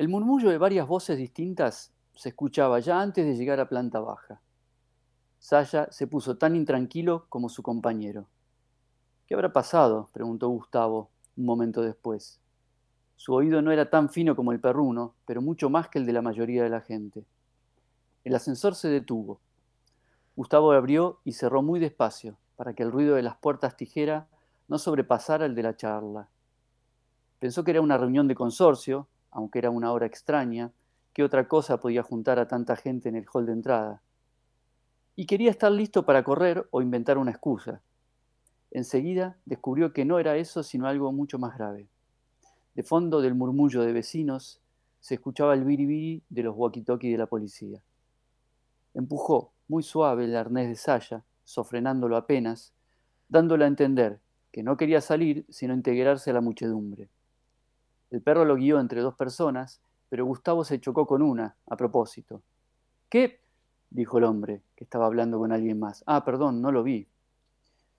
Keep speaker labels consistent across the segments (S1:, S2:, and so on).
S1: El murmullo de varias voces distintas se escuchaba ya antes de llegar a planta baja. Saya se puso tan intranquilo como su compañero. ¿Qué habrá pasado? preguntó Gustavo un momento después. Su oído no era tan fino como el perruno, pero mucho más que el de la mayoría de la gente. El ascensor se detuvo. Gustavo abrió y cerró muy despacio, para que el ruido de las puertas tijera no sobrepasara el de la charla. Pensó que era una reunión de consorcio, aunque era una hora extraña, ¿qué otra cosa podía juntar a tanta gente en el hall de entrada? Y quería estar listo para correr o inventar una excusa. Enseguida descubrió que no era eso, sino algo mucho más grave. De fondo del murmullo de vecinos se escuchaba el biribiri de los walkie-talkie de la policía. Empujó muy suave el arnés de saya, sofrenándolo apenas, dándole a entender que no quería salir sino integrarse a la muchedumbre. El perro lo guió entre dos personas, pero Gustavo se chocó con una, a propósito. ¿Qué? dijo el hombre, que estaba hablando con alguien más. Ah, perdón, no lo vi.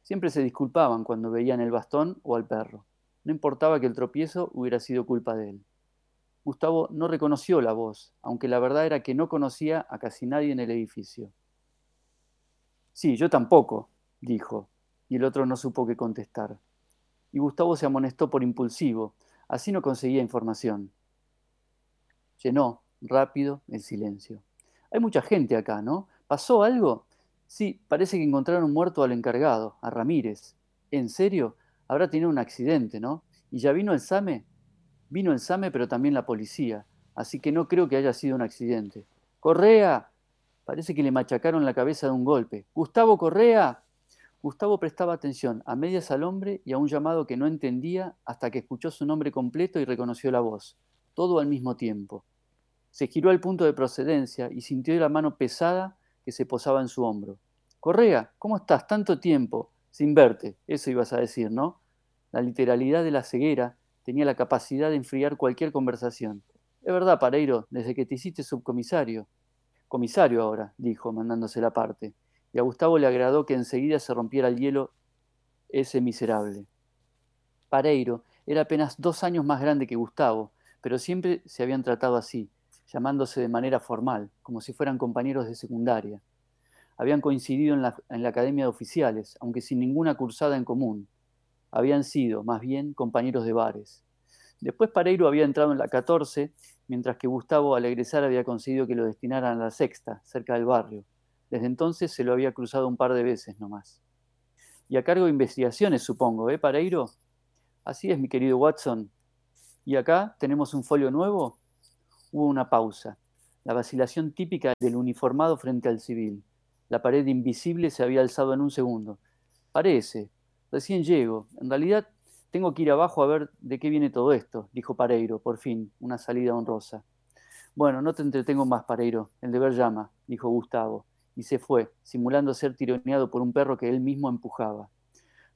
S1: Siempre se disculpaban cuando veían el bastón o al perro. No importaba que el tropiezo hubiera sido culpa de él. Gustavo no reconoció la voz, aunque la verdad era que no conocía a casi nadie en el edificio. Sí, yo tampoco, dijo, y el otro no supo qué contestar. Y Gustavo se amonestó por impulsivo, así no conseguía información. Llenó rápido el silencio. Hay mucha gente acá, ¿no? ¿Pasó algo? Sí, parece que encontraron muerto al encargado, a Ramírez. ¿En serio? Habrá tenido un accidente, ¿no? ¿Y ya vino el SAME? Vino el SAME, pero también la policía, así que no creo que haya sido un accidente. ¡Correa! Parece que le machacaron la cabeza de un golpe. ¡Gustavo Correa! Gustavo prestaba atención a medias al hombre y a un llamado que no entendía hasta que escuchó su nombre completo y reconoció la voz, todo al mismo tiempo. Se giró al punto de procedencia y sintió la mano pesada que se posaba en su hombro. Correa, ¿cómo estás? Tanto tiempo sin verte, eso ibas a decir, ¿no? La literalidad de la ceguera tenía la capacidad de enfriar cualquier conversación. Es verdad, Pareiro, desde que te hiciste subcomisario. Comisario ahora, dijo, mandándose la parte y a Gustavo le agradó que enseguida se rompiera el hielo ese miserable. Pareiro era apenas dos años más grande que Gustavo, pero siempre se habían tratado así, llamándose de manera formal, como si fueran compañeros de secundaria. Habían coincidido en la, en la Academia de Oficiales, aunque sin ninguna cursada en común. Habían sido, más bien, compañeros de bares. Después Pareiro había entrado en la 14, mientras que Gustavo al egresar había conseguido que lo destinaran a la sexta, cerca del barrio. Desde entonces se lo había cruzado un par de veces nomás. Y a cargo de investigaciones, supongo, ¿eh, Pareiro? Así es, mi querido Watson. ¿Y acá tenemos un folio nuevo? Hubo una pausa, la vacilación típica del uniformado frente al civil. La pared invisible se había alzado en un segundo. Parece, recién llego. En realidad tengo que ir abajo a ver de qué viene todo esto, dijo Pareiro, por fin, una salida honrosa. Bueno, no te entretengo más, Pareiro. El deber llama, dijo Gustavo y se fue, simulando ser tironeado por un perro que él mismo empujaba.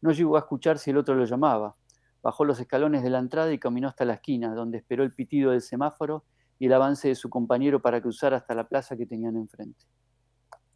S1: No llegó a escuchar si el otro lo llamaba. Bajó los escalones de la entrada y caminó hasta la esquina, donde esperó el pitido del semáforo y el avance de su compañero para cruzar hasta la plaza que tenían enfrente.